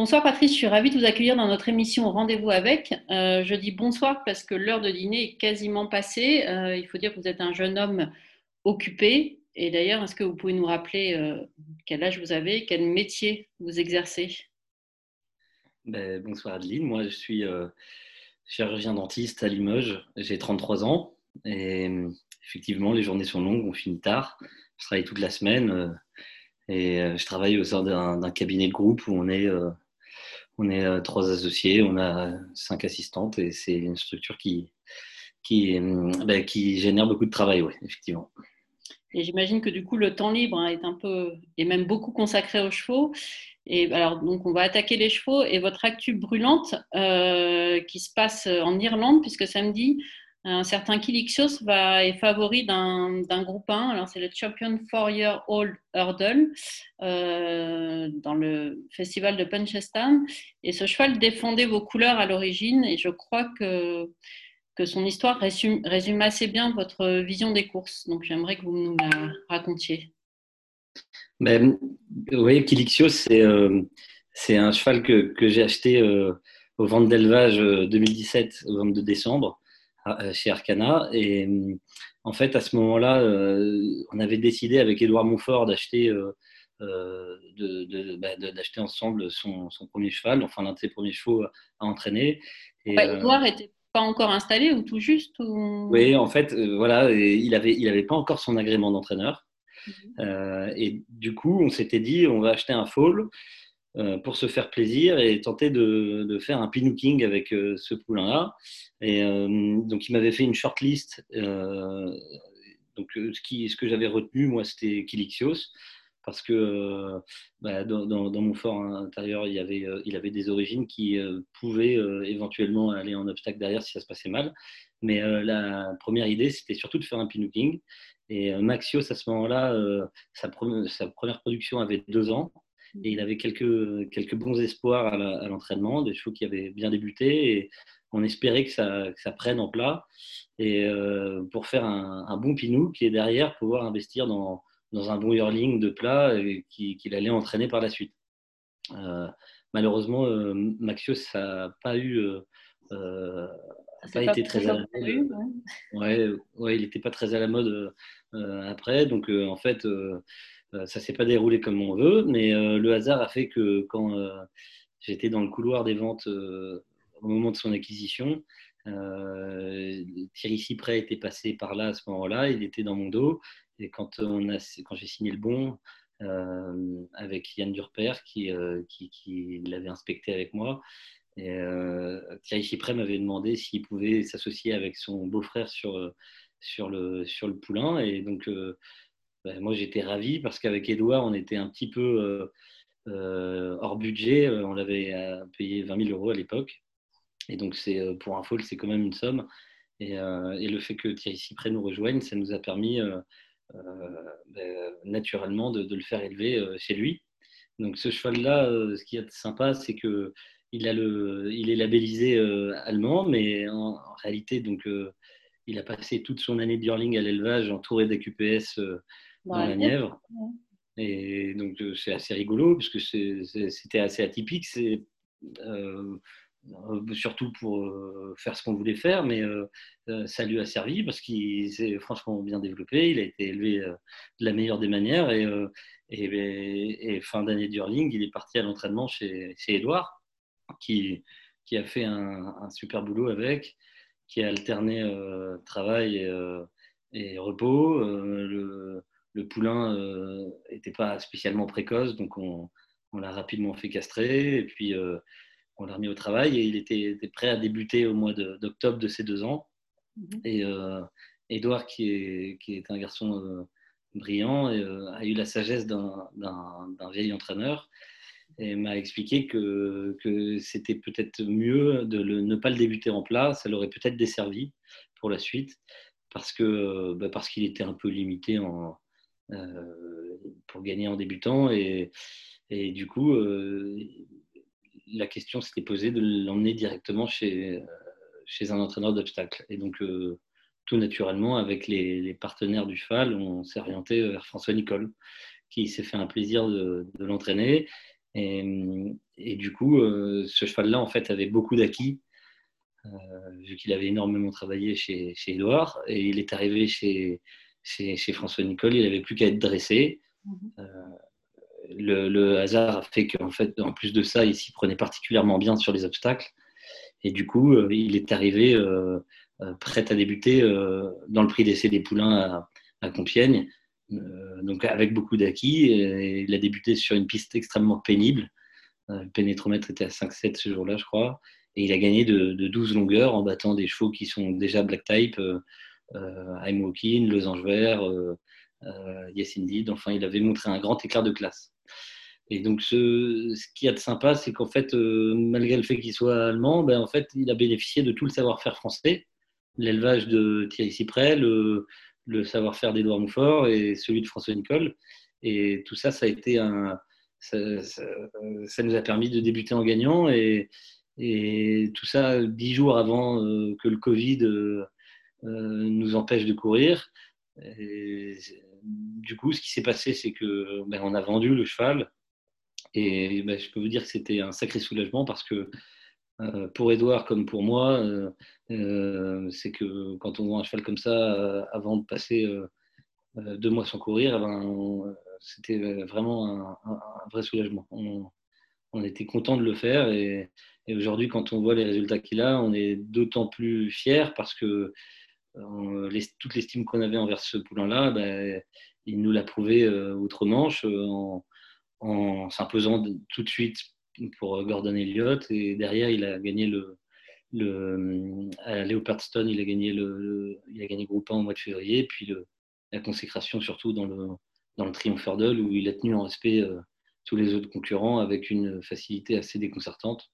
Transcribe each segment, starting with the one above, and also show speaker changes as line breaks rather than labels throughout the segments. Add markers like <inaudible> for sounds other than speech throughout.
Bonsoir Patrice, je suis ravie de vous accueillir dans notre émission Rendez-vous avec. Euh, je dis bonsoir parce que l'heure de dîner est quasiment passée. Euh, il faut dire que vous êtes un jeune homme occupé. Et d'ailleurs, est-ce que vous pouvez nous rappeler euh, quel âge vous avez, quel métier vous exercez?
Ben, Bonsoir Adeline, moi je suis chirurgien dentiste à Limoges, j'ai 33 ans. Et effectivement, les journées sont longues, on finit tard. Je travaille toute la semaine. Et je travaille au sein d'un cabinet de groupe où on est on est euh, trois associés, on a cinq assistantes et c'est une structure qui, euh, bah, qui génère beaucoup de travail, oui, effectivement.
Et j'imagine que du coup, le temps libre est un peu, et même beaucoup consacré aux chevaux. Et alors, donc, on va attaquer les chevaux et votre actu brûlante euh, qui se passe en Irlande, puisque samedi, un certain Kilixios va, est favori d'un groupe 1. Alors, c'est le Champion Four Year Old Hurdle euh, dans le festival de Punchestan. Et ce cheval défendait vos couleurs à l'origine. Et je crois que, que son histoire résume, résume, assez bien votre vision des courses. Donc, j'aimerais que vous nous la racontiez.
Ben, oui, Kilixios, c'est euh, un cheval que, que j'ai acheté euh, au vente d'élevage 2017, au 22 décembre. Euh, chez Arcana. Et euh, en fait, à ce moment-là, euh, on avait décidé avec Édouard Montfort d'acheter bah, d'acheter ensemble son, premier cheval, enfin l'un de ses premiers chevaux à entraîner.
Et, Édouard n'était pas encore installé ou tout juste
Oui, en fait, voilà, il n'avait il avait pas encore son agrément d'entraîneur. Mhm. et du coup, on s'était dit, on va acheter un foal euh, pour se faire plaisir et tenter de, faire un pinooking avec euh, ce poulain-là. Et euh, donc, il m'avait fait une shortlist. donc, ce, que j'avais retenu, moi, c'était Kilixios parce que bah, dans, mon fort intérieur, il, avait, il avait des origines qui pouvaient éventuellement aller en obstacle derrière si ça se passait mal. Mais la première idée, c'était surtout de faire un pinooking. Et Maxios, à ce moment-là, sa, première production avait deux ans. Et il avait quelques, quelques bons espoirs à l'entraînement, des chevaux qui avaient bien débuté. Et on espérait que ça, ça prenne en plat. Et euh, pour faire un, bon pinou qui est derrière, pouvoir investir dans, dans un bon yearling de plat qu'il allait entraîner par la suite. Euh, malheureusement, euh, Maxios n'a pas eu. pas été très à la mode. Ouais. Ouais, il n'était pas très à la mode après. Donc, en fait, ça s'est pas déroulé comme on veut, mais euh, le hasard a fait que quand euh, j'étais dans le couloir des ventes au moment de son acquisition, Thierry Cyprès était passé par là à ce moment-là, il était dans mon dos, et quand, quand j'ai signé le bon avec Yann Durper qui, qui, l'avait inspecté avec moi, Thierry Cyprès m'avait demandé s'il pouvait s'associer avec son beau-frère sur, sur, le, sur le poulain, et donc ben, moi j'étais ravi parce qu'avec Edouard, on était un petit peu euh, euh, hors budget. Euh, on l'avait payé 20 000 euros à l'époque. Et donc, c'est, pour un fall, c'est quand même une somme. Et, le fait que Thierry Cyprès nous rejoigne, ça nous a permis ben, naturellement de, le faire élever chez lui. Donc, ce cheval-là, ce qui est sympa, c'est que il, a le, il est labellisé allemand, mais en, réalité, donc, il a passé toute son année de hurling à l'élevage entouré d'AQPS dans la Nièvre. Et donc, euh, c'est assez rigolo, parce que c'était assez atypique. C'est euh, euh, surtout pour faire ce qu'on voulait faire, mais ça lui a servi parce qu'il s'est franchement bien développé. Il a été élevé de la meilleure des manières. Et, et, fin d'année d'Hurling, il est parti à l'entraînement chez, chez Edouard, qui, qui a fait un, un, super boulot avec, qui a alterné travail et, et repos. le, le poulain n'était euh, pas spécialement précoce, donc on, l'a rapidement fait castrer et puis euh, on l'a remis au travail et il était, prêt à débuter au mois d'octobre de, ses deux ans. Mhm. Et Edouard, euh, qui est, qui est un garçon brillant, a eu la sagesse d'un vieil entraîneur et m'a expliqué que, que c'était peut-être mieux de ne pas le débuter en plat, ça l'aurait peut-être desservi pour la suite, parce que bah, parce qu'il était un peu limité en, pour gagner en débutant. Et, et du coup, euh, la question s'était posée de l'emmener directement chez, euh, chez un entraîneur d'obstacles. Et donc, tout naturellement, avec les, partenaires du FAL, on s'est orienté vers François Nicole, qui s'est fait un plaisir de, l'entraîner Et, du coup, ce cheval-là, en fait, avait beaucoup d'acquis, vu qu'il avait énormément travaillé chez, chez Edouard. Et il est arrivé chez, chez, François Nicole, il n'avait plus qu'à être dressé. Mhm. Le, hasard a fait qu'en fait, en plus de ça, il s'y prenait particulièrement bien sur les obstacles. Et du coup, il est arrivé prêt à débuter dans le prix d'essai des poulains à, à Compiègne. Euh, donc avec beaucoup d'acquis. Il a débuté sur une piste extrêmement pénible. Euh, le pénétromètre était à 5-7 ce jour-là, je crois. Et il a gagné de, 12 longueurs en battant des chevaux qui sont déjà black type, euh, I'm Walking, Losange Vert, euh, Yes Indeed. Enfin, il avait montré un grand écart de classe. Et donc, ce, ce qu'il y a de sympa, c'est qu'en fait, malgré le fait qu'il soit allemand, ben, en fait, il a bénéficié de tout le savoir-faire français, l'élevage de Thierry Cyprès, le, savoir-faire d'Edouard Montfort et celui de François Nicole. Et tout ça, ça a été un. Ça, nous a permis de débuter en gagnant. Et, tout ça, dix jours avant euh, que le Covid euh, euh, nous empêche de courir. du coup, ce qui s'est passé, c'est que ben, on a vendu le cheval. Et ben, je peux vous dire que c'était un sacré soulagement parce que euh, pour Edouard comme pour moi, euh, euh, c'est que quand on voit un cheval comme ça, avant de passer deux mois sans courir, eh ben, c'était vraiment un, vrai soulagement. On, était content de le faire et, aujourd'hui, quand on voit les résultats qu'il a, on est d'autant plus fier parce que toute l'estime qu'on avait envers ce poulain-là, ben, il nous l'a prouvé outre-Manche en, en s'imposant tout de suite pour Gordon Elliott. Et derrière, il a gagné le, le à Leopardstone, il a gagné le, il a gagné groupe 1 au mois de février, puis le, la consécration surtout dans le dans le Triumph Hurdle où il a tenu en respect euh, tous les autres concurrents avec une facilité assez déconcertante.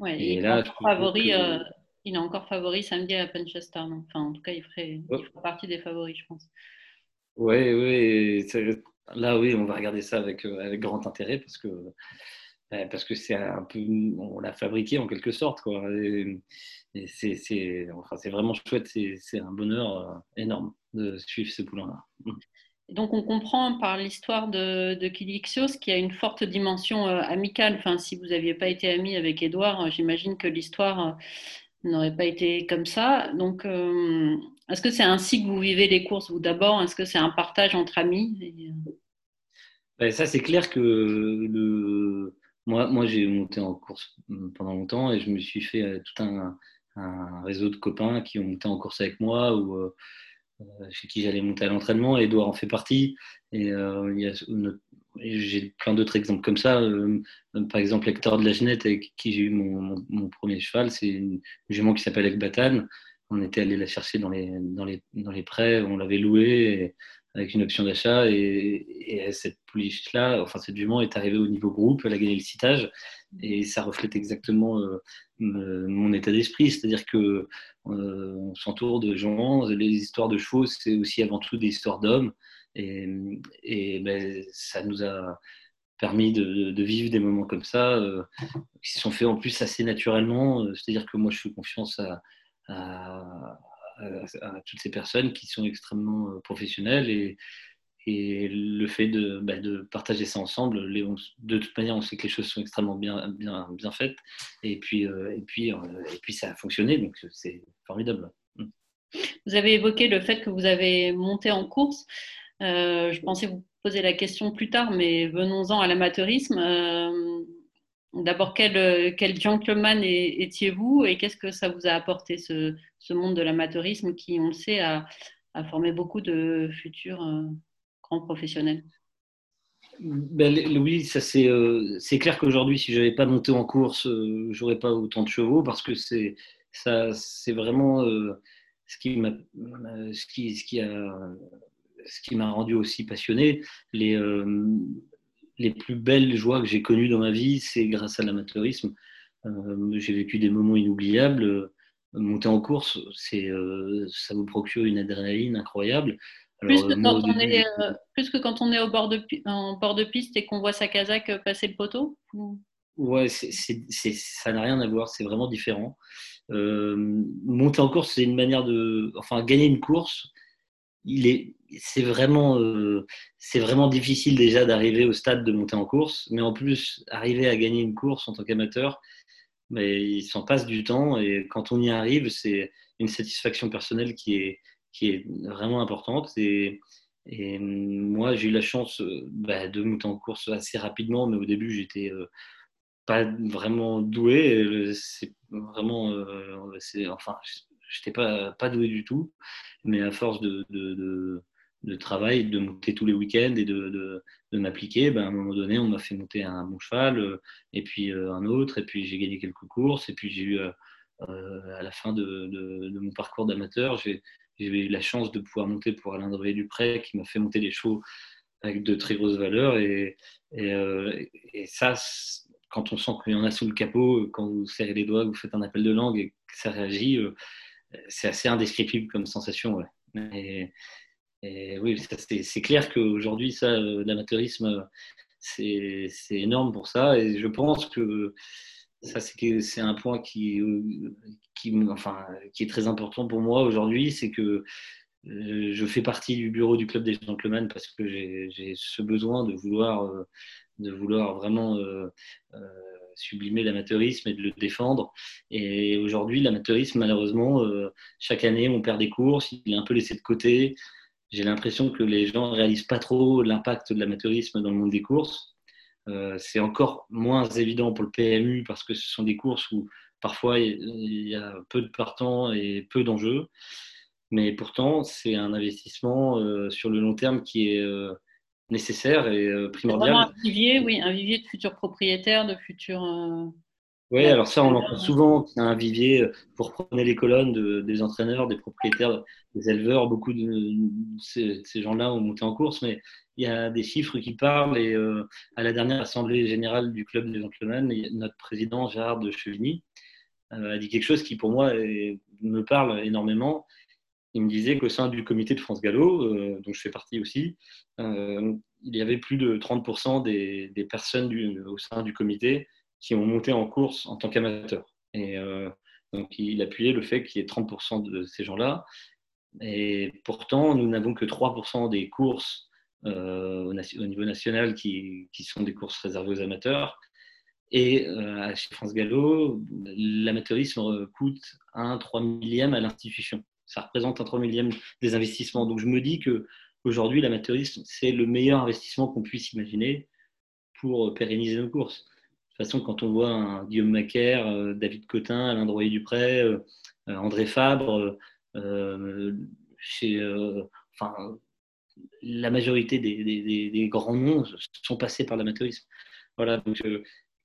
Ouais, et, là, favori, euh, il est encore favori samedi à Manchester. Enfin, en tout cas, il ferait, il partie des favoris, je pense.
Oui, oui. Là, oui, on va regarder ça avec, euh, avec grand intérêt parce que parce que c'est un peu, on l'a fabriqué en quelque sorte, quoi. Et, c'est, enfin, c'est vraiment chouette, c'est, un bonheur euh, énorme de suivre ce poulain-là.
Donc on comprend par l'histoire de, de Kilixios qu'il y a une forte dimension euh, amicale. Enfin, si vous n'aviez pas été ami avec Édouard, euh, j'imagine que l'histoire n'aurait pas été comme ça. Donc, est-ce que c'est ainsi que vous vivez les courses, vous d'abord? Est-ce que c'est un partage entre amis?
Ben, Ça, c'est clair que le, moi, moi j'ai monté en course pendant longtemps et je me suis fait euh, tout un, réseau de copains qui ont monté en course avec moi euh, euh, chez qui j'allais monter à l'entraînement. Edouard en fait partie. Et j'ai plein d'autres exemples comme ça. par exemple, Hector de la Genette, avec qui j'ai eu mon, premier cheval, c'est une jument qui s'appelle Ekbatan. On était allé la chercher dans les, dans prés, on l'avait louée avec une option d'achat. Et, cette pouliche-là, enfin cette jument est arrivée au niveau groupe, elle a gagné le citage. Et ça reflète exactement euh, mon état d'esprit. C'est-à-dire que euh, on s'entoure de gens, les histoires de chevaux, c'est aussi avant tout des histoires d'hommes. Et, ben, ça nous a permis de, vivre des moments comme ça, euh, qui se sont faits en plus assez naturellement. C'est-à-dire que moi, je fais confiance à toutes ces personnes qui sont extrêmement professionnelles et le fait de, bah, partager ça ensemble, de toute manière, on sait que les choses sont extrêmement bien, bien, bien faites. Et puis, euh, et, puis, euh, et puis, ça a fonctionné, donc c'est formidable. Mm.
Vous avez évoqué le fait que vous avez monté en course. je pensais vous poser la question plus tard, mais venons-en à l'amateurisme. D'abord, quel, euh, quel, gentleman étiez-vous et qu'est-ce que ça vous a apporté, ce, ce monde de l'amateurisme qui, on le sait, a, a, formé beaucoup de futurs euh, grands professionnels
ben, Oui, euh, c'est clair qu'aujourd'hui, si je n'avais pas monté en course, je j'aurais pas autant de chevaux parce que c'est, vraiment ce qui m'a, rendu aussi passionné. Les, les plus belles joies que j'ai connues dans ma vie, c'est grâce à l'amateurisme. Euh, j'ai vécu des moments inoubliables. Monter en course, euh, ça vous procure une adrénaline incroyable.
Plus, que quand on est, euh, plus que quand on est au bord de, en bord de piste et qu'on voit sa casaque passer le poteau
Ouais, ça n'a rien à voir, c'est vraiment différent. monter en course, c'est une manière de. Enfin, gagner une course, il est, c'est vraiment, euh, c'est vraiment difficile déjà d'arriver au stade de monter en course, mais en plus, arriver à gagner une course en tant qu'amateur, mais il s'en passe du temps et quand on y arrive, c'est une satisfaction personnelle qui est, qui est vraiment importante. Et, et moi, j'ai eu la chance bah, de monter en course assez rapidement, mais au début, j'étais pas vraiment doué. C'est vraiment, c'est, enfin, j'étais pas, pas doué du tout, mais à force de, de, travail, de monter tous les week-ends et de, m'appliquer, ben, à un moment donné, on m'a fait monter un bon cheval, euh, et puis euh, un autre, et puis j'ai gagné quelques courses, et puis j'ai eu, euh, à la fin de, mon parcours d'amateur, eu la chance de pouvoir monter pour Alain Dreyer Dupré, qui m'a fait monter des chevaux avec de très grosses valeurs, et, et ça, quand on sent qu'il y en a sous le capot, quand vous serrez les doigts, vous faites un appel de langue et que ça réagit, c'est assez indescriptible comme sensation. Et, oui, c'est clair qu'aujourd'hui, ça, euh, l'amateurisme, c'est énorme pour ça. Et je pense que ça, c'est un point qui, qui, est très important pour moi aujourd'hui. C'est que euh, je fais partie du bureau du club des gentlemen parce que j'ai ce besoin de vouloir, euh, de vouloir vraiment sublimer l'amateurisme et de le défendre. Et aujourd'hui, l'amateurisme, malheureusement, euh, chaque année, on perd des courses, il est un peu laissé de côté. J'ai l'impression que les gens ne réalisent pas trop l'impact de l'amateurisme dans le monde des courses. Euh, c'est encore moins évident pour le PMU parce que ce sont des courses où parfois il y a peu de partants et peu d'enjeux. Mais pourtant, c'est un investissement euh, sur le long terme qui est nécessaire et euh, primordial.
un vivier, oui, un vivier de futurs propriétaires, de futurs. Euh,
oui, alors ça, on l'entend souvent y a un vivier, euh, pour prendre les colonnes des entraîneurs, des propriétaires, des éleveurs. Beaucoup de ces, gens-là ont monté en course, mais il y a des chiffres qui parlent. Et à la dernière assemblée générale du club des gentlemen, notre président Gérard de Chevigny a dit quelque chose qui, pour moi, me parle énormément il me disait qu'au sein du comité de France Gallo, euh, dont je fais partie aussi, euh, il y avait plus de 30% des, personnes au sein du comité qui ont monté en course en tant qu'amateurs. Et euh, donc, il appuyait le fait qu'il y ait 30% de ces gens-là. Et pourtant, nous n'avons que 3% des courses au, niveau national qui, sont des courses réservées aux amateurs. Et chez France Gallo, l'amateurisme coûte un 3 millième à l'institution ça représente un 3 millième des investissements. Donc je me dis que aujourd'hui, l'amateurisme, c'est le meilleur investissement qu'on puisse imaginer pour pérenniser nos courses. De toute façon, quand on voit Guillaume Macaire, euh, David Cotin, Alain Droyer-Dupré, euh, euh, André Fabre, chez, enfin, la majorité des, grands noms sont passés par l'amateurisme. Voilà,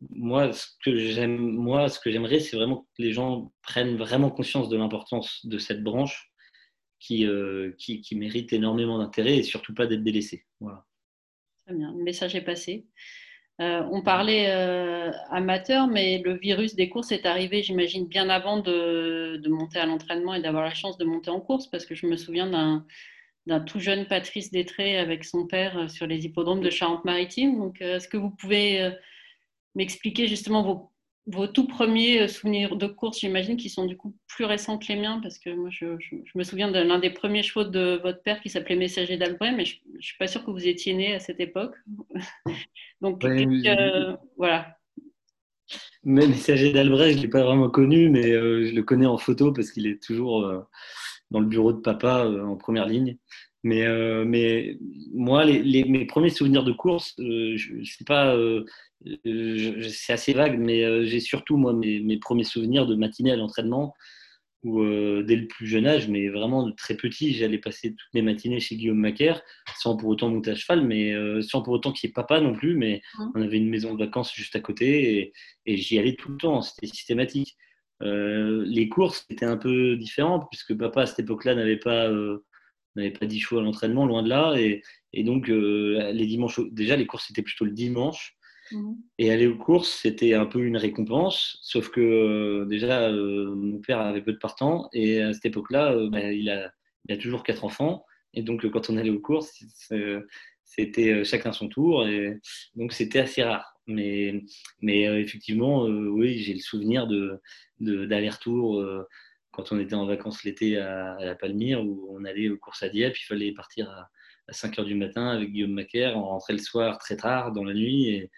moi, ce que j'aime, moi, ce que j'aimerais, c'est vraiment que les gens prennent vraiment conscience de l'importance de cette branche qui, euh, qui, mérite énormément d'intérêt et surtout pas d'être délaissée. Voilà.
Très bien, le message est passé. Euh, on parlait euh, amateur, mais le virus des courses est arrivé, j'imagine, bien avant de, de monter à l'entraînement et d'avoir la chance de monter en course, parce que je me souviens d'un d'un tout jeune Patrice Détré avec son père sur les hippodromes de Charente-Maritime. Donc, est-ce que vous pouvez m'expliquer justement vos, vos, tout premiers euh, souvenirs de course, j'imagine, qui sont du coup plus récents que les miens, parce que moi, je, me souviens de l'un des premiers chevaux de votre père qui s'appelait Messager d'Albret, mais je ne suis pas sûre que vous étiez né à cette époque. <laughs> Donc, voilà.
Mais Messager d'Albret, je ne l'ai pas vraiment connu, mais euh, je le connais en photo parce qu'il est toujours euh, dans le bureau de papa en première ligne. Mais, mais moi, les, mes premiers souvenirs de course, je ne sais pas, c'est assez vague, mais euh, j'ai surtout moi mes, premiers souvenirs de matinée à l'entraînement où euh, dès le plus jeune âge, mais vraiment de très petit, j'allais passer toutes mes matinées chez Guillaume Macaire, sans pour autant monter à cheval, mais euh, sans pour autant qu'il n'y ait papa non plus, mais mmh. on avait une maison de vacances juste à côté et, j'y allais tout le temps, c'était systématique. les courses étaient un peu différentes puisque papa à cette époque-là n'avait pas n'avait pas 10 chevaux à l'entraînement, loin de là, et, et donc les dimanches, déjà les courses étaient plutôt le dimanche, Mhm. Et aller aux courses, c'était un peu une récompense, sauf que euh, déjà, euh, mon père avait peu de partants, et à cette époque-là, euh, bah, il, a, il, a, toujours quatre enfants, et donc quand on allait aux courses, c'était chacun son tour, et donc c'était assez rare. Mais, mais effectivement, oui, j'ai le souvenir d'aller-retour quand on était en vacances l'été à, la Palmyre, où on allait aux courses à Dieppe, il fallait partir à, 5 heures du matin avec Guillaume Macaire, on rentrait le soir très tard dans la nuit, et,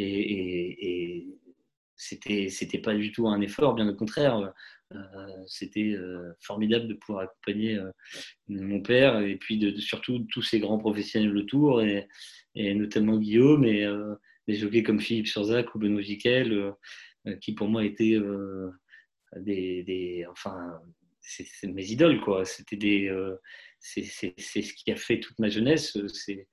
et, et c'était c'était pas du tout un effort, bien au contraire. c'était formidable de pouvoir accompagner mon père et puis de, surtout tous ces grands professionnels autour et, notamment Guillaume et des jockeys comme Philippe Surzac ou Benoît Jiquel qui pour moi étaient des, enfin, c'est mes idoles, quoi. C'était des, euh, c'est ce qui a fait toute ma jeunesse. C'était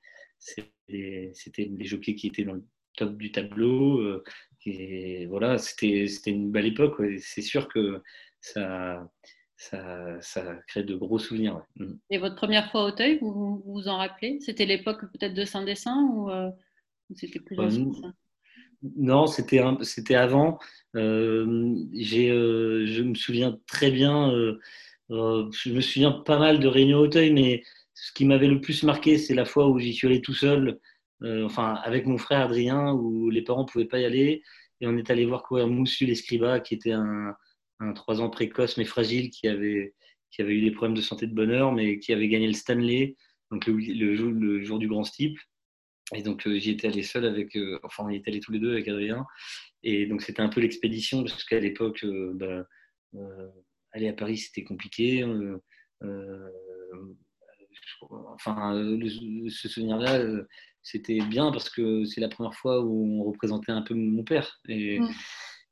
des jockeys qui étaient dans top du tableau. Euh, et voilà, c'était une belle époque. C'est sûr que ça, ça, ça, crée de gros souvenirs.
Mm. Et votre première fois au Auteuil, vous vous, en rappelez? C'était l'époque peut-être de Saint-Dessin ou, euh, c'était plus ancien
non, c'était c'était avant. Euh, j'ai, euh, je me souviens très bien. Euh, je me souviens pas mal de réunions Auteuil, mais ce qui m'avait le plus marqué, c'est la fois où j'y suis allé tout seul, enfin avec mon frère Adrien, où les parents pouvaient pas y aller, et on est allé voir courir Moussu l'Escriba, qui était un, un 3 ans précoce mais fragile, qui avait qui avait eu des problèmes de santé de bonheur, mais qui avait gagné le Stanley, donc le, jour du grand steeple. Et donc, euh, j'y étais allé seul avec, euh, enfin, on y était allés tous les deux avec Adrien. Et donc, c'était un peu l'expédition, parce qu'à l'époque, euh, bah, aller à Paris, c'était compliqué. enfin, ce souvenir-là, c'était bien parce que c'est la première fois où on représentait un peu mon père. Et, mmh.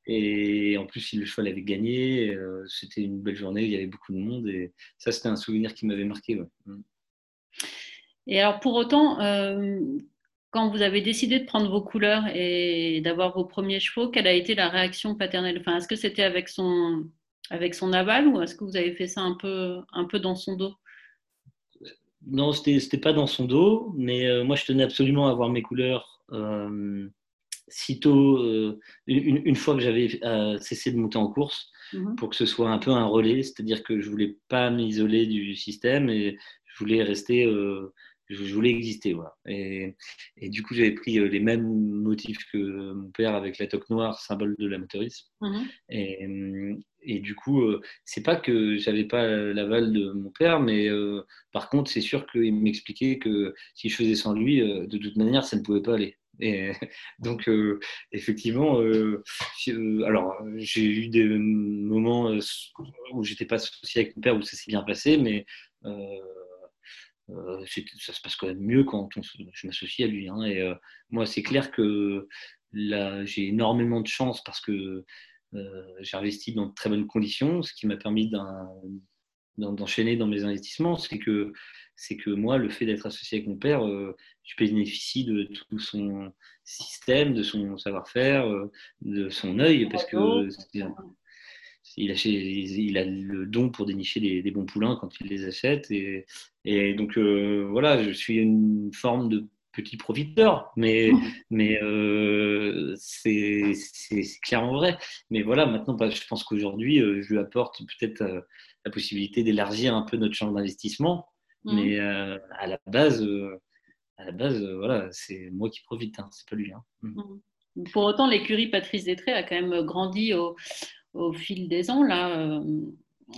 et en plus, si le cheval avait gagné, c'était une belle journée, il y avait beaucoup de monde. Et ça, c'était un souvenir qui m'avait marqué. Mmh.
Et alors, pour autant, quand vous avez décidé de prendre vos couleurs et d'avoir vos premiers chevaux, quelle a été la réaction paternelle? Enfin, Est-ce que c'était avec son, avec son aval ou est-ce que vous avez fait ça un peu, un peu dans son dos?
Non, ce n'était pas dans son dos, mais euh, moi je tenais absolument à avoir mes couleurs euh, sitôt, euh, une, fois que j'avais cessé de monter en course, mmh pour que ce soit un peu un relais, c'est-à-dire que je ne voulais pas m'isoler du système et je voulais rester je, voulais exister. Voilà. Et, et du coup, j'avais pris euh, les mêmes motifs que mon père avec la toque noire, symbole de l'amateurisme. Et, et, du coup, euh, c'est pas que j'avais pas l'aval de mon père, mais euh, par contre, c'est sûr qu'il m'expliquait que si je faisais sans lui, de toute manière, ça ne pouvait pas aller. Et <laughs> donc, effectivement, alors j'ai eu des moments où j'étais pas associé avec mon père, où ça s'est bien passé, mais euh, ça se passe quand même mieux quand je m'associe à lui. Hein. et euh, moi, c'est clair que là, j'ai énormément de chance parce que euh, j'ai investi dans de très bonnes conditions, ce qui m'a permis d'enchaîner dans mes investissements. C'est que, c'est que moi, le fait d'être associé avec mon père, je bénéficie de tout son système, de son savoir-faire, de son œil, parce que il a, il a, le don pour dénicher des, bons poulains quand il les achète. Et, et donc, euh, voilà, je suis une forme de petit profiteur, mais, <laughs> mais euh, c'est clairement vrai. Mais voilà, maintenant, bah, je pense qu'aujourd'hui, euh, je lui apporte peut-être la possibilité d'élargir un peu notre champ d'investissement. Mmh. Mais à la base, à la base voilà, c'est moi qui profite, hein, c'est pas lui. Hein. Mmh.
Mmh. Pour autant, l'écurie Patrice Détré a quand même grandi au, au fil des ans. Là, euh,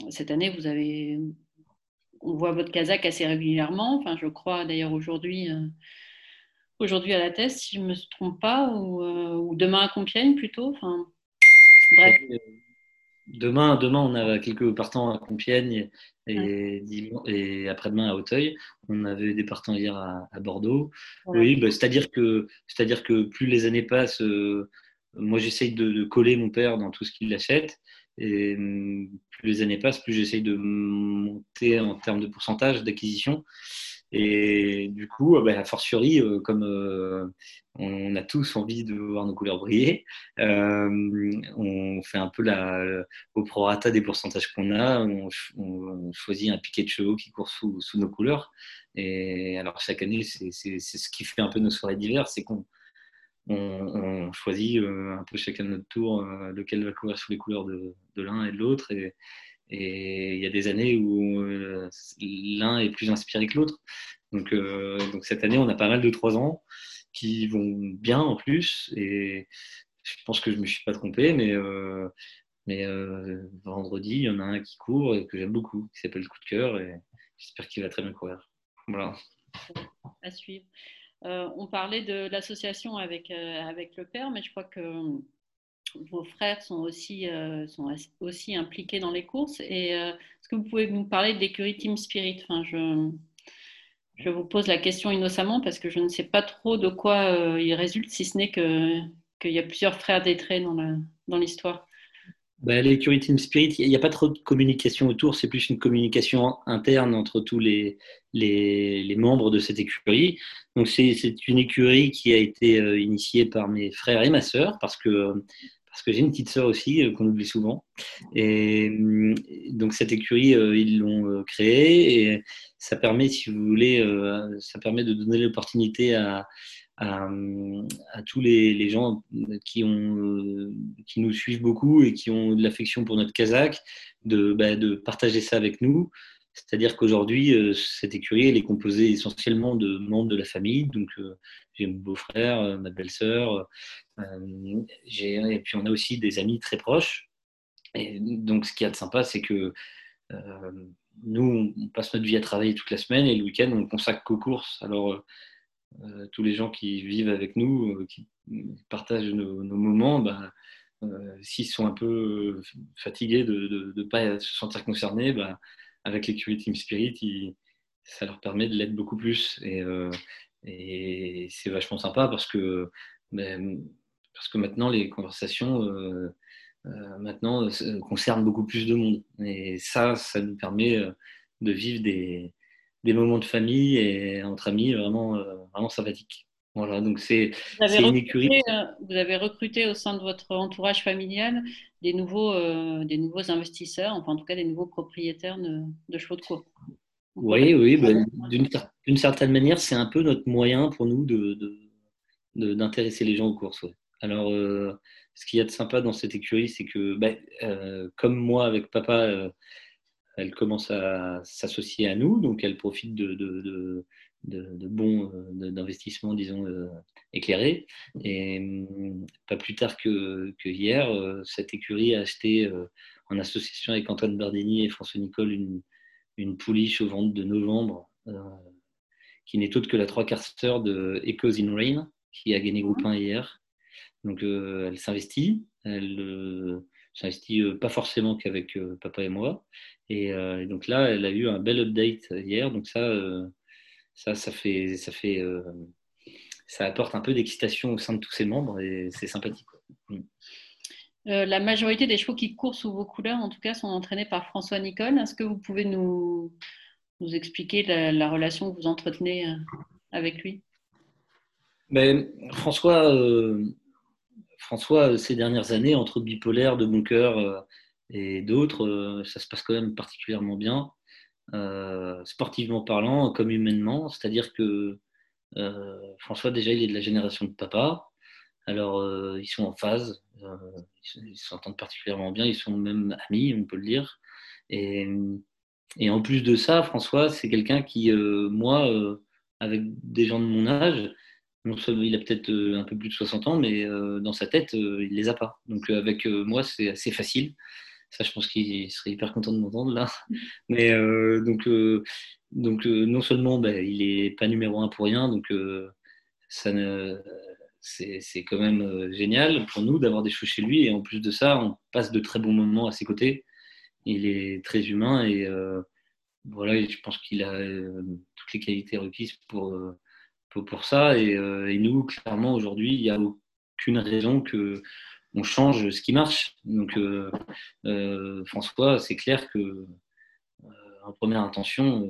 cette année, vous avez, on voit votre Kazakh assez régulièrement. Enfin, je crois d'ailleurs aujourd'hui, euh, aujourd'hui à la Teste, si je ne me trompe pas, ou, euh, demain à Compiègne plutôt. Enfin,
bref. Demain, demain, on a quelques partants à Compiègne et, et après-demain à Auteuil. On avait des partants hier à, Bordeaux. Oui, bah, c'est-à-dire que, c'est-à-dire que plus les années passent, moi, j'essaye de, coller mon père dans tout ce qu'il achète. Et hum, plus les années passent, plus j'essaye de monter en termes de pourcentage d'acquisition. Et du coup, bah, a fortiori, euh, comme euh, on a tous envie de voir nos couleurs briller, euh, on fait un peu la, au prorata des pourcentages qu'on a. On, choisit un piquet de chevaux qui court sous, sous nos couleurs. Et alors, chaque année, c'est ce qui fait un peu nos soirées d'hiver, c'est qu'on on, choisit euh, un peu chacun de notre tour euh, lequel va courir sous les couleurs de, l'un et de l'autre. Et, il y a des années où euh, l'un est plus inspiré que l'autre. Donc, cette année, on a pas mal de trois ans qui vont bien en plus. Et je pense que je ne me suis pas trompé, mais Mais vendredi, il y en a un qui court et que j'aime beaucoup, qui s'appelle Coup de cœur et j'espère qu'il va très bien courir. Voilà.
À suivre. On parlait de l'association avec, avec le père, mais je crois que vos frères sont aussi, sont aussi impliqués dans les courses. Et est-ce que vous pouvez nous parler de l'écurie Team Spirit? Je, vous pose la question innocemment parce que je ne sais pas trop de quoi euh, il résulte, si ce n'est qu'il y a plusieurs frères d'étré dans l'histoire.
Bah, L'écurie Team Spirit, il n'y a pas trop de communication autour, c'est plus une communication interne entre tous les, les, membres de cette écurie. Donc c'est une écurie qui a été euh, initiée par mes frères et ma sœur, parce que parce que j'ai une petite sœur aussi euh, qu'on oublie souvent. Et donc cette écurie, euh, ils l'ont créée et ça permet, si vous voulez, ça permet de donner l'opportunité à, à, tous les, gens qui, ont, qui nous suivent beaucoup et qui ont de l'affection pour notre Kazakh de, bah, partager ça avec nous. C'est-à-dire qu'aujourd'hui, cette écurie, elle est composée essentiellement de membres de la famille. Donc, j'ai mon beau-frère, ma belle-sœur, euh, et puis on a aussi des amis très proches. Et donc ce qui est de sympa, c'est que euh, nous, on passe notre vie à travailler toute la semaine et le week-end, on consacre qu'aux courses. Alors, euh, tous les gens qui vivent avec nous, qui partagent nos, moments, bah, s'ils sont un peu fatigués de ne pas se sentir concernés, bah, avec l'écurie Team Spirit, ça leur permet de l'être beaucoup plus. Et, c'est vachement sympa parce que ben, parce que maintenant, les conversations euh, euh, maintenant, euh, concernent beaucoup plus de monde. Et ça, ça nous permet de vivre des, des moments de famille et entre amis vraiment, vraiment sympathiques. Voilà, donc c'est une écurie.
vous avez recruté au sein de votre entourage familial des nouveaux, des nouveaux investisseurs, enfin en tout cas des nouveaux propriétaires de, de chevaux de course.
Oui, oui, bah, d'une certaine manière, c'est un peu notre moyen pour nous d'intéresser de, de, les gens aux courses. Alors, euh, ce qu'il y a de sympa dans cette écurie, c'est que, bah, euh, comme moi avec papa, euh, elle commence à s'associer à nous, donc elle profite de, de, de, bons d'investissements, disons, éclairés. Et hum, pas plus tard que, que hier, cette écurie a acheté, en association avec Antoine Bardini et François Nicole, une, une pouliche au ventre de novembre, qui n'est autre que la trois quarts sœur de Echoes in Rain, qui a gagné groupe 1 hier donc euh, elle s'investit, elle euh, s'investit euh, pas forcément qu'avec papa et moi. Et, donc là, elle a eu un bel update hier. Donc ça, ça, ça fait, ça fait, ça apporte un peu d'excitation au sein de tous ses membres et c'est sympathique. Mm.
la majorité des chevaux qui courent sous vos couleurs, en tout cas, sont entraînés par François Nicole. Est-ce que vous pouvez nous, nous expliquer la, relation que vous entretenez avec lui?
Ben, François, François, euh, ces dernières années, entre bipolaire, de bunker euh, et d'autres, euh, ça se passe quand même particulièrement bien, sportivement parlant, comme humainement. C'est-à-dire que François, déjà, il est de la génération de papa. Alors, ils sont en phase, ils s'entendent particulièrement bien, ils sont même amis, on peut le dire. Et, et en plus de ça, François, c'est quelqu'un qui, moi, avec des gens de mon âge, non seulement il a peut-être euh, un peu plus de 60 ans, mais euh, dans sa tête, euh, il ne les a pas. Donc avec moi, c'est assez facile. Ça, je pense qu'il serait hyper content de m'entendre là. <laughs> Mais donc, donc non seulement bah, il n'est pas numéro un pour rien, donc ça c'est quand même génial pour nous d'avoir des choses chez lui. Et en plus de ça, on passe de très bons moments à ses côtés. Il est très humain et voilà, je pense qu'il a toutes les qualités requises pour pour ça. Euh, et, nous, clairement, aujourd'hui, il n'y a aucune raison que on change ce qui marche. Donc, euh, euh, François, c'est clair que en première intention,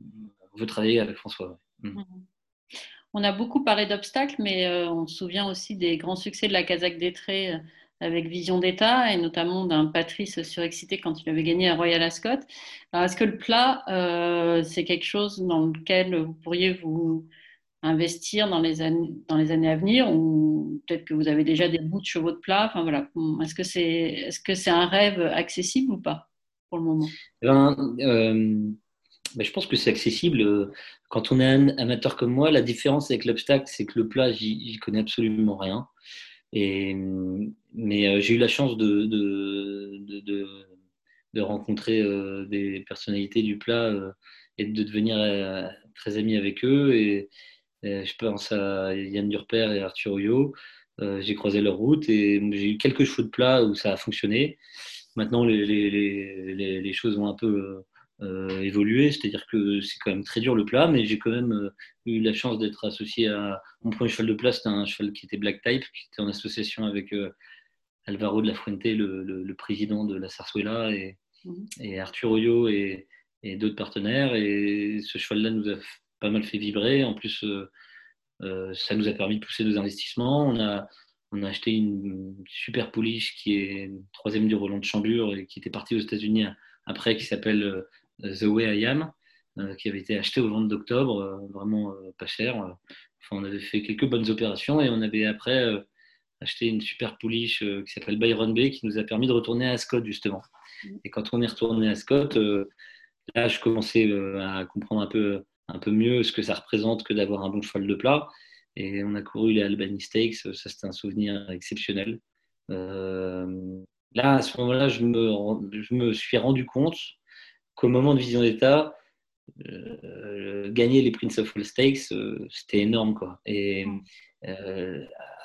on veut travailler avec François. Mm. Mm-hmm.
On a beaucoup parlé d'obstacles, mais on se souvient aussi des grands succès de la Kazakh Détré avec Vision d'État et notamment d'un Patrice surexcité quand il avait gagné à Royal Ascot. Est-ce que le plat, c'est quelque chose dans lequel vous pourriez vous, investir dans les années, dans les années à venir ou peut-être que vous avez déjà des bouts de chevaux de plat enfin, voilà. Est-ce que c'est est -ce c'est un rêve accessible ou pas pour le moment?
Eh ben, euh, ben, Je pense que c'est accessible. Quand on est un amateur comme moi, la différence avec l'obstacle, c'est que le plat, j'y connais absolument rien. Et, mais j'ai eu la chance de, de, de, rencontrer des personnalités du plat et de devenir très ami avec eux. Je pense à Yann Durper et Arthur Oyo. j'ai croisé leur route et j'ai eu quelques chevaux de plat où ça a fonctionné. Maintenant, les, les, les, les choses ont un peu euh, évolué, c'est-à-dire que c'est quand même très dur le plat, mais j'ai quand même euh, eu la chance d'être associé à mon premier cheval de plat, c'était un cheval qui était black type, qui était en association avec euh, Alvaro de la Fuente, le, le, président de la Sarsuela, et, mhm. et Arthur Oyo et, et d'autres partenaires. Et ce cheval-là nous a pas mal fait vibrer. En plus, ça nous a permis de pousser nos investissements. On a, on a acheté une super pouliche qui est troisième du Roland de Chambure et qui était partie aux États-Unis après, qui s'appelle The Way I Am, euh, qui avait été acheté au 20 d'octobre, euh, vraiment euh, pas cher. Enfin, on avait fait quelques bonnes opérations et on avait après acheté une super pouliche qui s'appelle Byron Bay qui nous a permis de retourner à Ascot justement. Et quand on est retourné à Ascot, là je commençais à comprendre un peu, un peu mieux ce que ça représente que d'avoir un bon cheval de plat. Et on a couru les Albany Stakes, ça c'était un souvenir exceptionnel. là, à ce moment-là, je me, je me suis rendu compte qu'au moment de Vision d'État, euh, gagner les Prince of All Stakes, euh, c'était énorme. Quoi.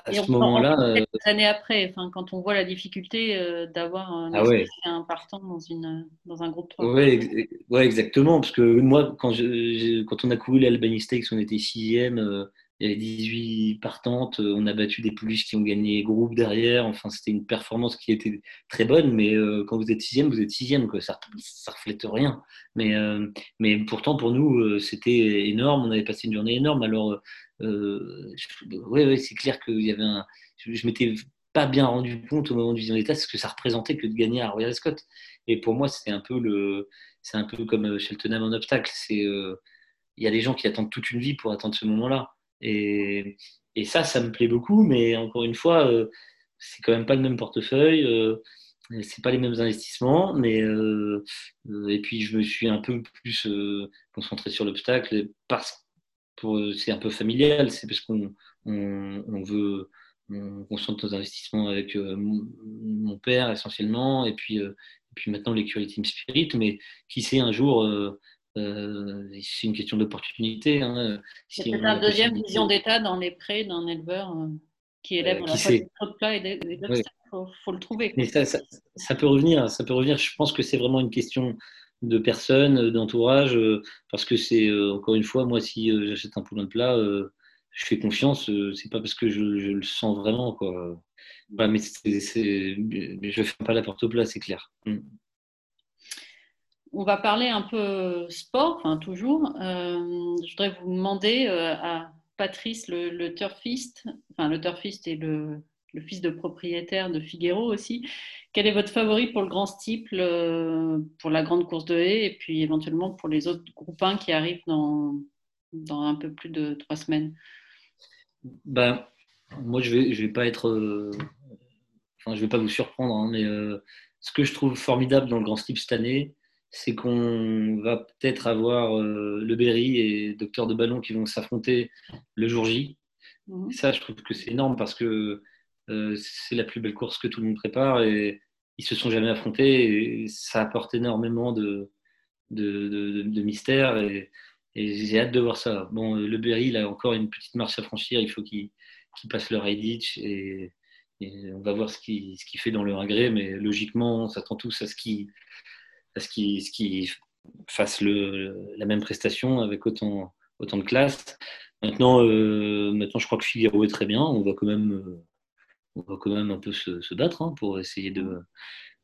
Euh, à ce moment-là.
Quelques années après, enfin, quand on voit la difficulté d'avoir un, ah un, partant dans, une, dans un groupe 3.
Oui, ouais, exactement. Parce que moi, quand, je, quand on a couru les Albany Stakes, on était sixième il y avait 18 partantes, on a battu des pouliches qui ont gagné groupe derrière. Enfin, c'était une performance qui était très bonne, mais euh, quand vous êtes sixième, vous êtes sixième, quoi. Ça, ça reflète rien. Mais, euh, mais pourtant, pour nous, euh, c'était énorme. On avait passé une journée énorme. Alors, oui, c'est clair qu'il y avait. Je, ne m'étais pas bien rendu compte au moment de vision d'état ce que ça représentait que de gagner à Royal Scott. Et pour moi, c'était un peu le, c'est un peu comme Cheltenham en obstacle. C'est, il y a des gens qui attendent toute une vie pour attendre ce moment-là. Et, ça, ça me plaît beaucoup, mais encore une fois, euh, c'est quand même pas le même portefeuille, euh, c'est pas les mêmes investissements, mais euh, et puis je me suis un peu plus concentré sur l'obstacle parce que c'est un peu familial, c'est parce qu'on on, veut on concentre nos investissements avec mon, père essentiellement, et puis, et puis maintenant l'écurie Team Spirit, mais qui sait un jour euh, c'est une question d'opportunité. Hein.
c'est peut-être la deuxième vision d'État dans les prés d'un éleveur euh, qui élève euh, la de plat et des, Il faut, le trouver.
Mais ça, ça, peut revenir. Ça peut revenir. Je pense que c'est vraiment une question de personnes, d'entourage, parce que c'est encore une fois, moi, si j'achète un poulain de plat, je fais confiance. c'est pas parce que je, le sens vraiment, quoi. mais je fais pas la porte au plat, c'est clair. Mm.
On va parler un peu sport, enfin toujours. Euh, je voudrais vous demander euh, à Patrice, le, turfiste, enfin le turfiste et le, fils de propriétaire de Figueroa aussi, quel est votre favori pour le grand steeple, euh, pour la grande course de haie et puis éventuellement pour les autres groupes 1 qui arrivent dans, dans un peu plus de trois semaines?
Ben, Moi, je ne vais, je vais pas être. enfin, je vais pas vous surprendre, hein, mais ce que je trouve formidable dans le grand steeple cette année, c'est qu'on va peut-être avoir euh, Le Berry et Docteur de Ballon qui vont s'affronter le jour J. Mhm. ça, je trouve que c'est énorme parce que euh, c'est la plus belle course que tout le monde prépare et ils se sont jamais affrontés et ça apporte énormément de, de, mystère et, j'ai hâte de voir ça. Bon, Le Berry, il a encore une petite marche à franchir, il faut qu'il passe le Redditch et, on va voir ce qu'il fait dans le agré, mais logiquement, on s'attend tous à ce qu'il ce qui, qui fasse le, la même prestation avec autant, autant de classe. Maintenant, euh, maintenant, je crois que Figaro est très bien. On va quand même, euh, on va quand même un peu se, battre hein, pour essayer de,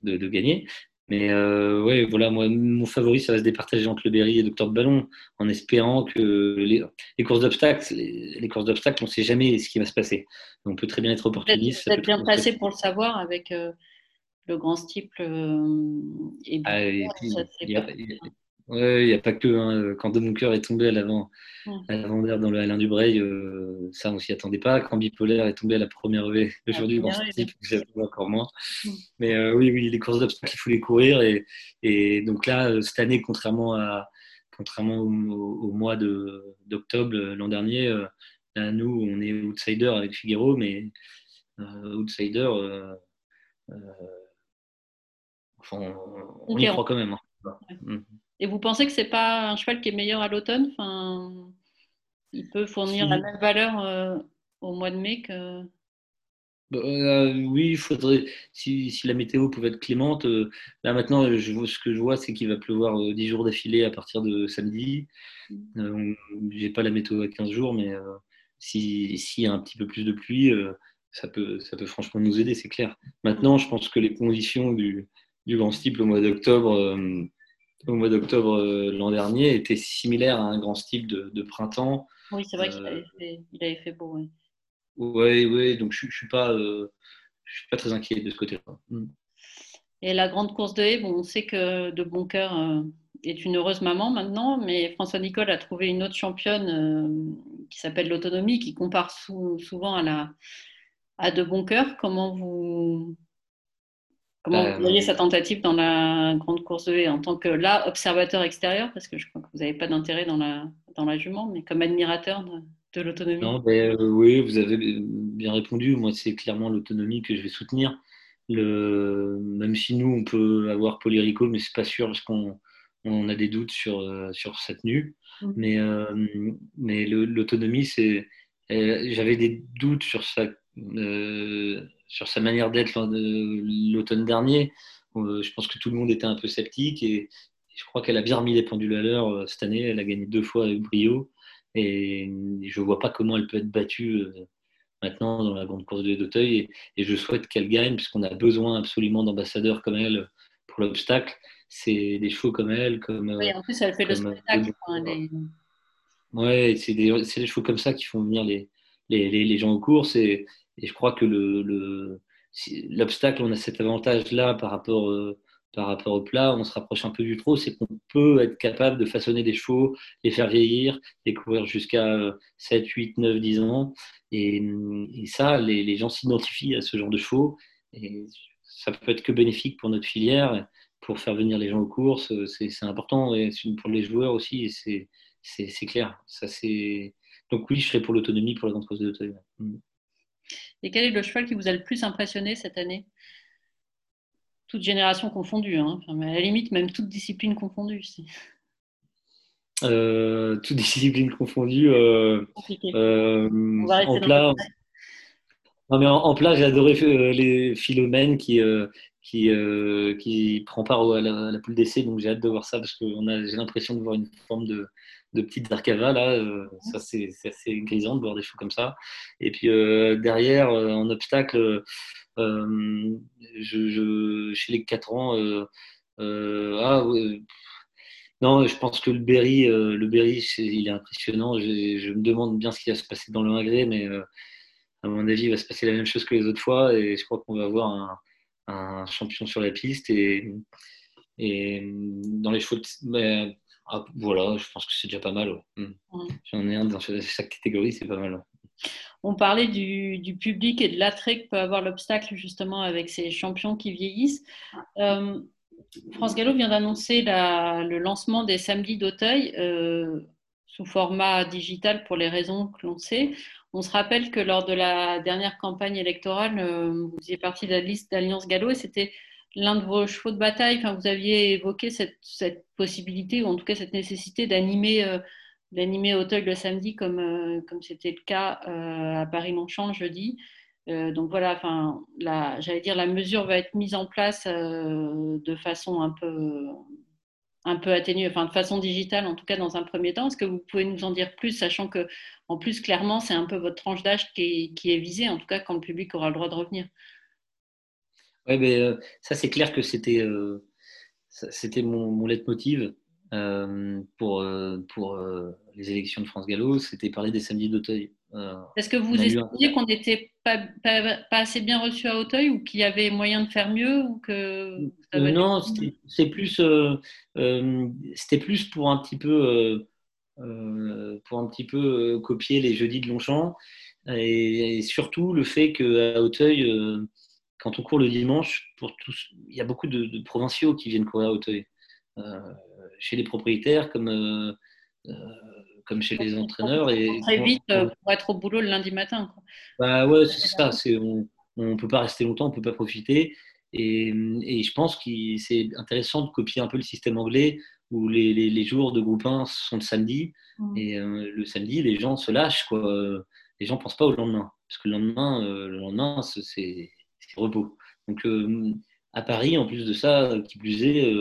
de, gagner. Mais euh, ouais, voilà, moi, mon favori, ça va se départager entre le Berry et Docteur de Ballon, en espérant que les, les courses d'obstacles, les, courses d'obstacles, on ne sait jamais ce qui va se passer. On peut très bien être opportuniste.
Vous êtes bien placé pour le savoir avec le grand steeple euh,
et ah, il n'y a, pas que hein, quand De mon cœur est tombé à l'avant d'air dans le Alain Dubreuil, euh, ça on s'y attendait pas. Quand Bipolaire est tombé à la première V grand steeple, j'avais encore moins. Mais euh, oui, oui, les courses d'obstacles, il faut les courir. Et, et, donc là, cette année, contrairement, à, contrairement au, mois d'octobre l'an dernier, là, nous, on est outsider avec Figaro, mais outsider, enfin, on, y croit quand même. Hein.
Mm. Et vous pensez que c'est pas un cheval qui est meilleur à l'automne? Enfin, Il peut fournir la même valeur au mois de mai que.
Bah, euh, oui, il faudrait. Si, la météo pouvait être clémente, euh, là maintenant, je, ce que je vois, c'est qu'il va pleuvoir 10 euh, jours d'affilée à partir de samedi. Je J'ai pas la météo à 15 jours, mais s'il y a un petit peu plus de pluie, ça, peut, ça peut franchement nous aider, c'est clair. Maintenant, je pense que les conditions du, du grand style au mois d'octobre, au mois d'octobre l'an dernier, étaient similaires à un grand style de, printemps.
Oui, c'est vrai qu'il avait, avait, fait beau. Oui.
Oui, oui, donc je ne suis, pas, euh, je suis pas très inquiet de ce côté-là. Mm.
Et la grande course de haie, bon, on sait que De Boncoeur euh, est une heureuse maman maintenant, mais François Nicole a trouvé une autre championne euh, qui s'appelle l'autonomie, qui compare souvent à, la, à De Boncoeur. Comment vous, Comment vous voyez sa tentative dans la grande course de haie en tant que là, observateur extérieur, parce que je crois que vous n'avez pas d'intérêt dans la, dans la jument, mais comme admirateur de de l'autonomie
ben, euh, Oui, vous avez bien répondu. Moi, c'est clairement l'autonomie que je vais soutenir. Le... Même si nous, on peut avoir Polyrico, mais c'est pas sûr parce qu'on on a des doutes sur, euh, sur sa tenue. Mmh. Mais, euh, mais l'autonomie, c'est. J'avais des doutes sur sa, sur sa manière d'être l'automne dernier. je pense que tout le monde était un peu sceptique et, je crois qu'elle a bien remis les pendules à l'heure cette année. Elle a gagné deux fois avec brio. Et je ne vois pas comment elle peut être battue euh, maintenant dans la grande course de d'Auteuil. Et, je souhaite qu'elle gagne, puisqu'on a besoin absolument d'ambassadeurs comme elle pour l'obstacle. C'est des chevaux comme elle. Comme,
oui, en plus, elle fait le spectacle.
Oui, c'est des, des, chevaux comme ça qui font venir les, les, les, gens aux courses. Et, et je crois que l'obstacle, le, on a cet avantage-là par rapport. Euh, par rapport au plat, on se rapproche un peu du trop, c'est qu'on peut être capable de façonner des chevaux, les faire vieillir, les courir jusqu'à 7, 8, 9, 10 ans. Et, ça, les, gens s'identifient à ce genre de chevaux. Et ça peut être que bénéfique pour notre filière, pour faire venir les gens aux courses. C'est important et pour les joueurs aussi. C'est clair. Ça, Donc oui, je serai pour l'autonomie pour la grande course de l'automne.
Et quel est le cheval qui vous a le plus impressionné cette année? Toute génération confondue, hein. à la limite même toute discipline confondue.
Euh, toute discipline confondue. Euh, euh, en plat. Non, mais en, plat, j'ai adoré les Philomènes qui, qui, qui prend part à la, poule d'essai, donc j'ai hâte de voir ça parce que j'ai l'impression de voir une forme de, de petite Darkava là, ça c'est assez grisant de voir des choses comme ça. Et puis derrière, en obstacle, euh, je, chez les 4 ans, euh, euh, ah, non, je pense que le Berry, le Berry il est impressionnant. Je, me demande bien ce qui va se passer dans le Ingré, mais à mon avis, il va se passer la même chose que les autres fois. Et je crois qu'on va avoir un, champion sur la piste. Et, et dans les chevaux, ah, voilà, je pense que c'est déjà pas mal. Hmm. J'en ai un dans chaque catégorie, c'est pas mal.
On parlait du, public et de l'attrait que peut avoir l'obstacle justement avec ces champions qui vieillissent. Euh, France Gallo vient d'annoncer le lancement des samedis d'Auteuil euh, sous format digital pour les raisons que l'on sait. On se rappelle que lors de la dernière campagne électorale, euh, vous étiez parti de la liste d'Alliance Gallo et c'était l'un de vos chevaux de bataille. Enfin, vous aviez évoqué cette, possibilité ou en tout cas cette nécessité d'animer d'animer Auteuil le samedi comme euh, comme c'était le cas euh, à Paris-Longchamp jeudi. Euh, donc voilà, enfin, j'allais dire la mesure va être mise en place de façon un peu un peu atténuée, enfin de façon digitale en tout cas dans un premier temps. Est-ce que vous pouvez nous en dire plus, sachant que en plus clairement c'est un peu votre tranche d'âge qui, qui, est visée, en tout cas quand le public aura le droit de revenir?
Oui, mais ça c'est clair que c'était c'était mon, mon leitmotiv. Euh, pour, euh, pour euh, les élections de France Gallo, c'était parler des samedis d'Auteuil.
Est-ce que vous estimiez qu'on n'était pas, pas, assez bien reçu à Auteuil ou qu'il y avait moyen de faire mieux ou que
Non, c'est plus, c'était plus pour un petit peu, pour un petit peu copier les jeudis de Longchamp et, surtout le fait qu'à Auteuil, quand on court le dimanche, pour tous, il y a beaucoup de, de provinciaux qui viennent courir à Auteuil chez les propriétaires comme, euh, euh, comme chez les entraîneurs. Et,
très vite euh, pour être au boulot le lundi matin.
Bah ouais, c'est ça. C'est, on, ne peut pas rester longtemps, on ne peut pas profiter. Et, je pense que c'est intéressant de copier un peu le système anglais où les, jours de groupe 1 sont le samedi. Mmh. Et le samedi, les gens se lâchent. Quoi. Les gens ne pensent pas au lendemain. Parce que le lendemain, le lendemain c'est repos. Donc, à Paris, en plus de ça, qui plus est,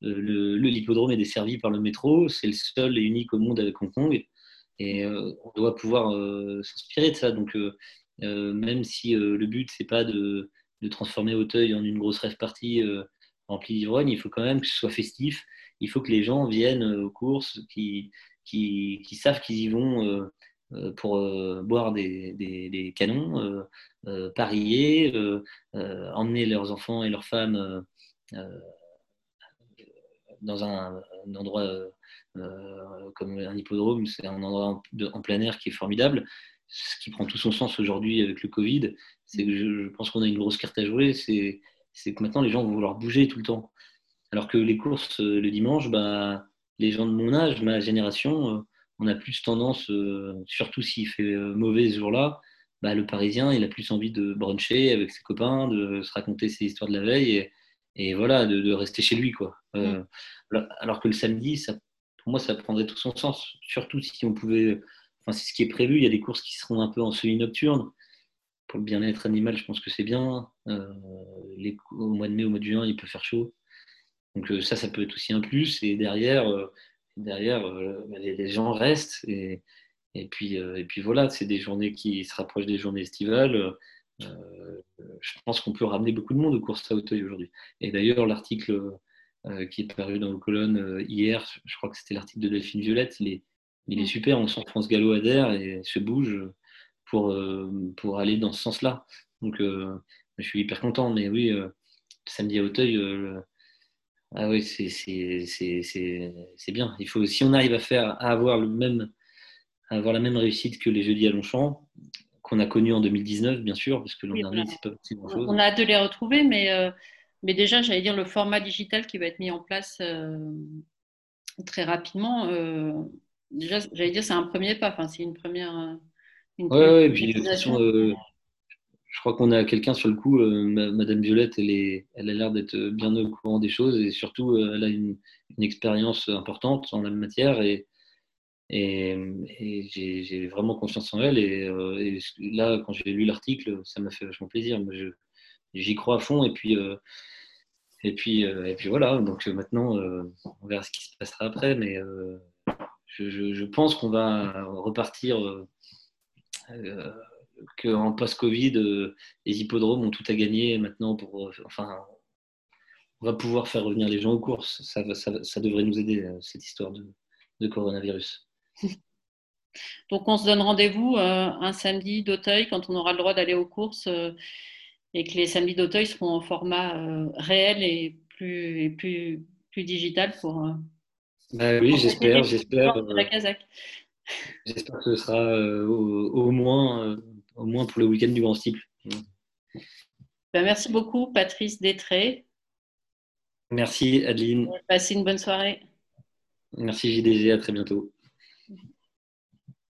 le, l'hippodrome est desservi par le métro. C'est le seul et unique au monde avec Hong Kong. Et on doit pouvoir s'inspirer de ça. Donc, même si le but, c'est pas de, de, transformer Auteuil en une grosse rêve partie remplie d'ivrogne, il faut quand même que ce soit festif. Il faut que les gens viennent aux courses, qui, qui, qui savent qu'ils y vont pour boire des, des, canons, parier, emmener leurs enfants et leurs femmes dans un, endroit euh, comme un hippodrome, c'est un endroit en, plein air qui est formidable. Ce qui prend tout son sens aujourd'hui avec le Covid, c'est que je, pense qu'on a une grosse carte à jouer, c'est que maintenant les gens vont vouloir bouger tout le temps. Alors que les courses euh, le dimanche, bah, les gens de mon âge, ma génération, euh, on a plus tendance, surtout s'il fait mauvais ce jour-là, bah, le Parisien, il a plus envie de bruncher avec ses copains, de se raconter ses histoires de la veille. Et, et voilà, de, rester chez lui. Quoi. Euh, mm. alors que le samedi, ça, pour moi, ça prendrait tout son sens. Surtout si on pouvait. Enfin, c'est ce qui est prévu. Il y a des courses qui seront un peu en semi-nocturne. Pour le bien-être animal, je pense que c'est bien. Euh, les, au mois de mai, au mois de juin, il peut faire chaud. Donc euh, ça, ça peut être aussi un plus. Et derrière, derrière bah, les, gens restent. Et, et, puis, et puis voilà, c'est des journées qui se rapprochent des journées estivales. Euh, je pense qu'on peut ramener beaucoup de monde aux courses à Auteuil aujourd'hui. Et d'ailleurs, l'article euh, qui est paru dans vos colonnes euh, hier, je crois que c'était l'article de Delphine Violette, il est, il est mm. super. On sent France Gallo adhère et se bouge pour, pour aller dans ce sens-là. Donc, je suis hyper content. Mais oui, samedi à Auteuil, ah oui, c'est bien. Il faut, si on arrive à faire, à avoir le même, à avoir la même réussite que les jeudis à Longchamp, qu'on a connu en 2019, bien sûr, parce que l'an dernier, c'est pas
chose. On a hâte de les retrouver, mais, euh, mais déjà, j'allais dire le format digital qui va être mis en place euh, très rapidement. Euh, déjà, j'allais dire, c'est un premier pas, enfin, c'est une première.
Oui, ouais, et puis, de toute façon, je crois qu'on a quelqu'un sur le coup, Madame Violette, elle, est, elle a l'air d'être bien au courant des choses et surtout, elle a une, expérience importante en la matière et j'ai vraiment confiance en elle. Euh, et, là, quand j'ai lu l'article, ça m'a fait vachement plaisir. J'y crois à fond. Et puis, euh, et puis, euh, et puis voilà. Donc maintenant, on verra ce qui se passera après. Mais je, pense qu'on va repartir. Qu'en post-Covid, les hippodromes ont tout à gagner maintenant pour. Enfin, on va pouvoir faire revenir les gens aux courses. Ça, ça, devrait nous aider, cette histoire de, de coronavirus. <laughs>
Donc on se donne rendez-vous euh, un samedi d'Auteuil quand on aura le droit d'aller aux courses euh, et que les samedis d'Auteuil seront en format euh, réel et plus, plus, plus digital pour.
Bah oui, j'espère, j'espère. J'espère que ce sera au, moins, au moins pour le week-end du Grand Stiple.
Ben, merci beaucoup, Patrice Détré.
Merci, Adeline.
Passez une bonne soirée.
Merci, JDG. À très bientôt.